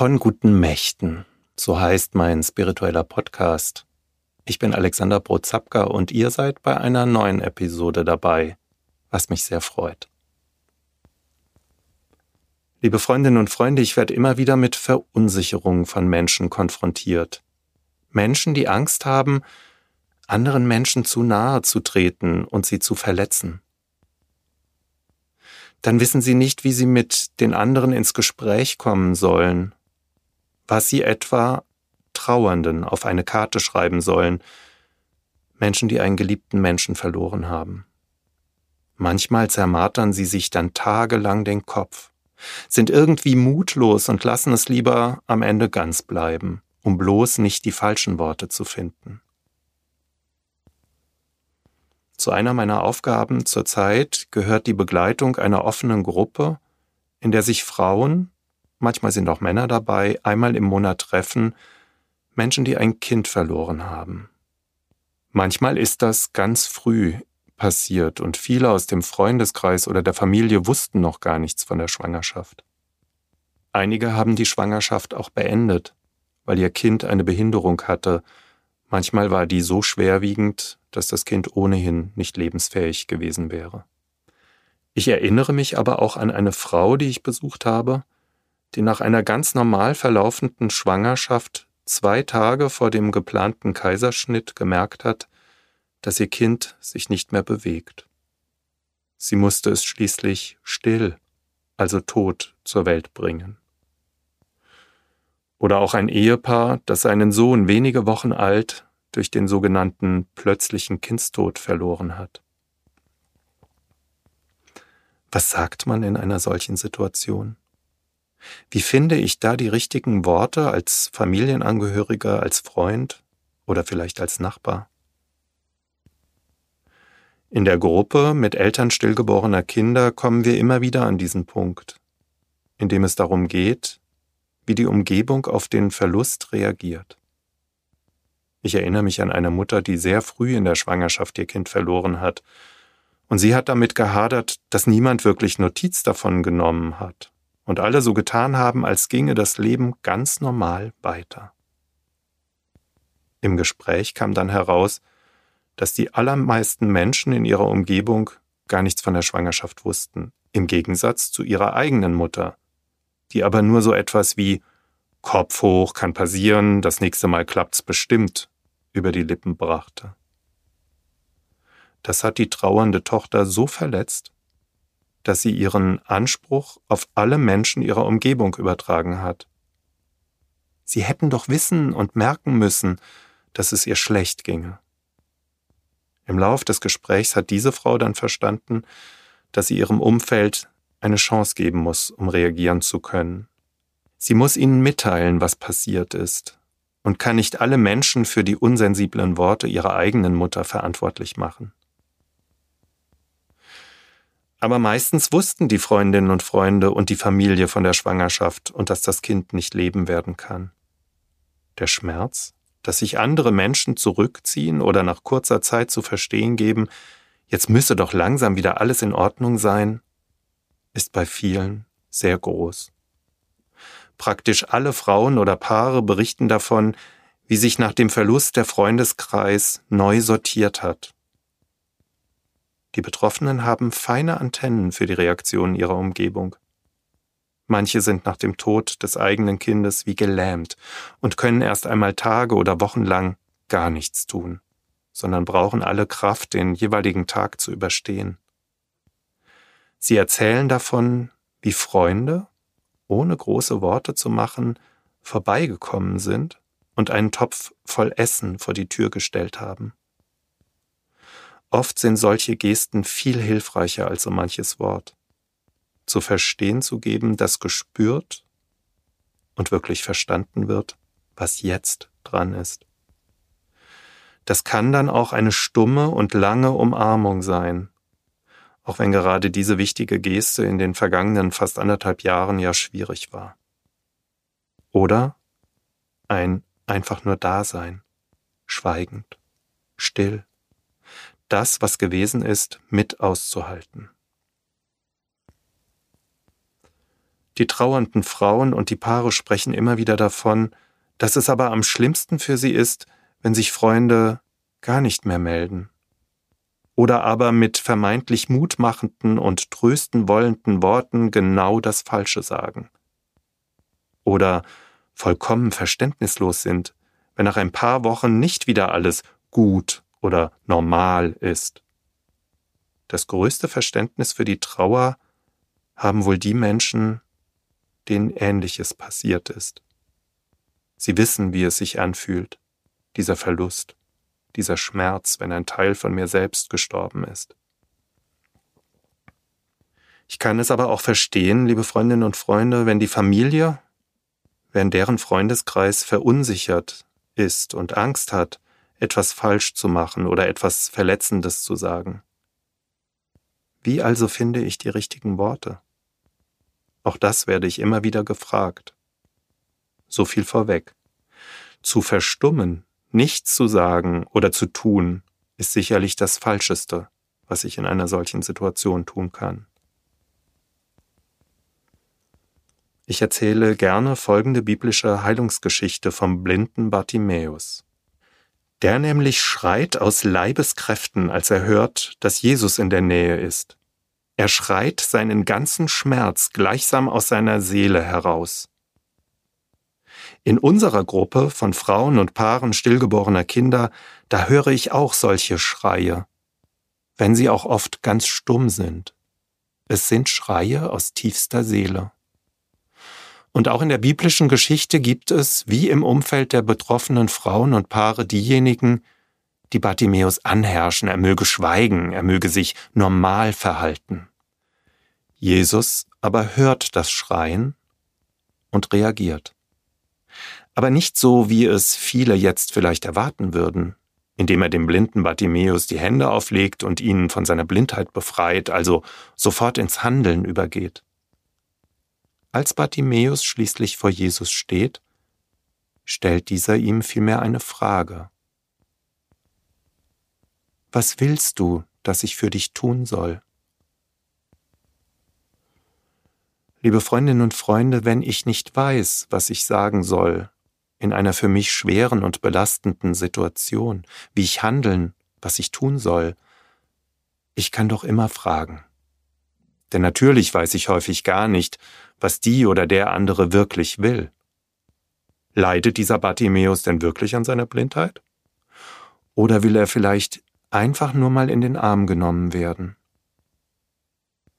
Von guten Mächten, so heißt mein spiritueller Podcast. Ich bin Alexander Brozapka und ihr seid bei einer neuen Episode dabei, was mich sehr freut. Liebe Freundinnen und Freunde, ich werde immer wieder mit Verunsicherungen von Menschen konfrontiert. Menschen, die Angst haben, anderen Menschen zu nahe zu treten und sie zu verletzen. Dann wissen sie nicht, wie sie mit den anderen ins Gespräch kommen sollen, was sie etwa Trauernden auf eine Karte schreiben sollen, Menschen, die einen geliebten Menschen verloren haben. Manchmal zermartern sie sich dann tagelang den Kopf, sind irgendwie mutlos und lassen es lieber am Ende ganz bleiben, um bloß nicht die falschen Worte zu finden. Zu einer meiner Aufgaben zurzeit gehört die Begleitung einer offenen Gruppe, in der sich Frauen, manchmal sind auch Männer dabei, einmal im Monat treffen, Menschen, die ein Kind verloren haben. Manchmal ist das ganz früh passiert und viele aus dem Freundeskreis oder der Familie wussten noch gar nichts von der Schwangerschaft. Einige haben die Schwangerschaft auch beendet, weil ihr Kind eine Behinderung hatte. Manchmal war die so schwerwiegend, dass das Kind ohnehin nicht lebensfähig gewesen wäre. Ich erinnere mich aber auch an eine Frau, die ich besucht habe, die nach einer ganz normal verlaufenden Schwangerschaft zwei Tage vor dem geplanten Kaiserschnitt gemerkt hat, dass ihr Kind sich nicht mehr bewegt. Sie musste es schließlich still, also tot, zur Welt bringen. Oder auch ein Ehepaar, das seinen Sohn wenige Wochen alt durch den sogenannten plötzlichen Kindstod verloren hat. Was sagt man in einer solchen Situation? Wie finde ich da die richtigen Worte als Familienangehöriger, als Freund oder vielleicht als Nachbar? In der Gruppe mit Eltern stillgeborener Kinder kommen wir immer wieder an diesen Punkt, in dem es darum geht, wie die Umgebung auf den Verlust reagiert. Ich erinnere mich an eine Mutter, die sehr früh in der Schwangerschaft ihr Kind verloren hat, und sie hat damit gehadert, dass niemand wirklich Notiz davon genommen hat und alle so getan haben, als ginge das Leben ganz normal weiter. Im Gespräch kam dann heraus, dass die allermeisten Menschen in ihrer Umgebung gar nichts von der Schwangerschaft wussten, im Gegensatz zu ihrer eigenen Mutter, die aber nur so etwas wie Kopf hoch kann passieren, das nächste Mal klappt's bestimmt über die Lippen brachte. Das hat die trauernde Tochter so verletzt, dass sie ihren Anspruch auf alle Menschen ihrer Umgebung übertragen hat. Sie hätten doch wissen und merken müssen, dass es ihr schlecht ginge. Im Lauf des Gesprächs hat diese Frau dann verstanden, dass sie ihrem Umfeld eine Chance geben muss, um reagieren zu können. Sie muss ihnen mitteilen, was passiert ist, und kann nicht alle Menschen für die unsensiblen Worte ihrer eigenen Mutter verantwortlich machen. Aber meistens wussten die Freundinnen und Freunde und die Familie von der Schwangerschaft und dass das Kind nicht leben werden kann. Der Schmerz, dass sich andere Menschen zurückziehen oder nach kurzer Zeit zu verstehen geben, jetzt müsse doch langsam wieder alles in Ordnung sein, ist bei vielen sehr groß. Praktisch alle Frauen oder Paare berichten davon, wie sich nach dem Verlust der Freundeskreis neu sortiert hat die Betroffenen haben feine Antennen für die Reaktionen ihrer Umgebung. Manche sind nach dem Tod des eigenen Kindes wie gelähmt und können erst einmal Tage oder Wochen lang gar nichts tun, sondern brauchen alle Kraft, den jeweiligen Tag zu überstehen. Sie erzählen davon, wie Freunde, ohne große Worte zu machen, vorbeigekommen sind und einen Topf voll Essen vor die Tür gestellt haben. Oft sind solche Gesten viel hilfreicher als so manches Wort. Zu verstehen zu geben, dass gespürt und wirklich verstanden wird, was jetzt dran ist. Das kann dann auch eine stumme und lange Umarmung sein, auch wenn gerade diese wichtige Geste in den vergangenen fast anderthalb Jahren ja schwierig war. Oder ein einfach nur Dasein, schweigend, still, das, was gewesen ist, mit auszuhalten. Die trauernden Frauen und die Paare sprechen immer wieder davon, dass es aber am schlimmsten für sie ist, wenn sich Freunde gar nicht mehr melden. Oder aber mit vermeintlich mutmachenden und trösten wollenden Worten genau das Falsche sagen. Oder vollkommen verständnislos sind, wenn nach ein paar Wochen nicht wieder alles gut oder normal ist. Das größte Verständnis für die Trauer haben wohl die Menschen, denen Ähnliches passiert ist. Sie wissen, wie es sich anfühlt, dieser Verlust, dieser Schmerz, wenn ein Teil von mir selbst gestorben ist. Ich kann es aber auch verstehen, liebe Freundinnen und Freunde, wenn die Familie, wenn deren Freundeskreis verunsichert ist und Angst hat, etwas falsch zu machen oder etwas Verletzendes zu sagen. Wie also finde ich die richtigen Worte? Auch das werde ich immer wieder gefragt. So viel vorweg. Zu verstummen, nichts zu sagen oder zu tun, ist sicherlich das Falscheste, was ich in einer solchen Situation tun kann. Ich erzähle gerne folgende biblische Heilungsgeschichte vom blinden Bartimäus. Der nämlich schreit aus Leibeskräften, als er hört, dass Jesus in der Nähe ist. Er schreit seinen ganzen Schmerz gleichsam aus seiner Seele heraus. In unserer Gruppe von Frauen und Paaren stillgeborener Kinder, da höre ich auch solche Schreie, wenn sie auch oft ganz stumm sind. Es sind Schreie aus tiefster Seele. Und auch in der biblischen Geschichte gibt es, wie im Umfeld der betroffenen Frauen und Paare, diejenigen, die Bartimäus anherrschen, er möge schweigen, er möge sich normal verhalten. Jesus aber hört das Schreien und reagiert. Aber nicht so, wie es viele jetzt vielleicht erwarten würden, indem er dem blinden Bartimäus die Hände auflegt und ihn von seiner Blindheit befreit, also sofort ins Handeln übergeht. Als Bartimäus schließlich vor Jesus steht, stellt dieser ihm vielmehr eine Frage. Was willst du, dass ich für dich tun soll? Liebe Freundinnen und Freunde, wenn ich nicht weiß, was ich sagen soll, in einer für mich schweren und belastenden Situation, wie ich handeln, was ich tun soll, ich kann doch immer fragen. Denn natürlich weiß ich häufig gar nicht, was die oder der andere wirklich will. Leidet dieser Bartimäus denn wirklich an seiner Blindheit? Oder will er vielleicht einfach nur mal in den Arm genommen werden?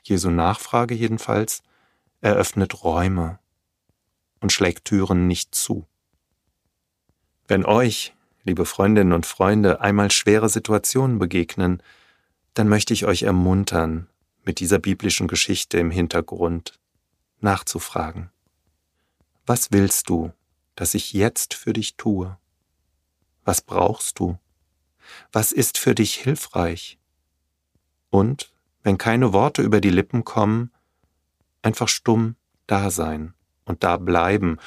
Jesu Nachfrage jedenfalls eröffnet Räume und schlägt Türen nicht zu. Wenn euch, liebe Freundinnen und Freunde, einmal schwere Situationen begegnen, dann möchte ich euch ermuntern, mit dieser biblischen Geschichte im Hintergrund nachzufragen. Was willst du, dass ich jetzt für dich tue? Was brauchst du? Was ist für dich hilfreich? Und, wenn keine Worte über die Lippen kommen, einfach stumm da sein und da bleiben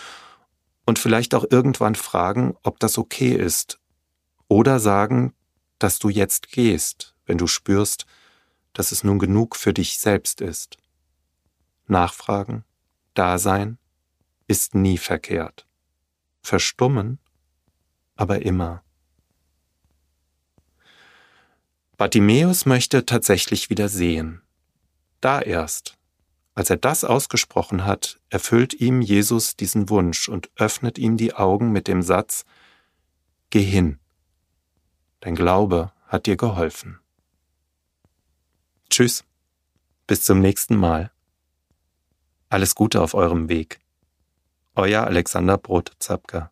und vielleicht auch irgendwann fragen, ob das okay ist oder sagen, dass du jetzt gehst, wenn du spürst, dass es nun genug für dich selbst ist. Nachfragen, Dasein ist nie verkehrt. Verstummen aber immer. Bartimäus möchte tatsächlich wieder sehen. Da erst, als er das ausgesprochen hat, erfüllt ihm Jesus diesen Wunsch und öffnet ihm die Augen mit dem Satz, Geh hin, dein Glaube hat dir geholfen. Tschüss, bis zum nächsten Mal. Alles Gute auf eurem Weg. Euer Alexander Brot-Zapka.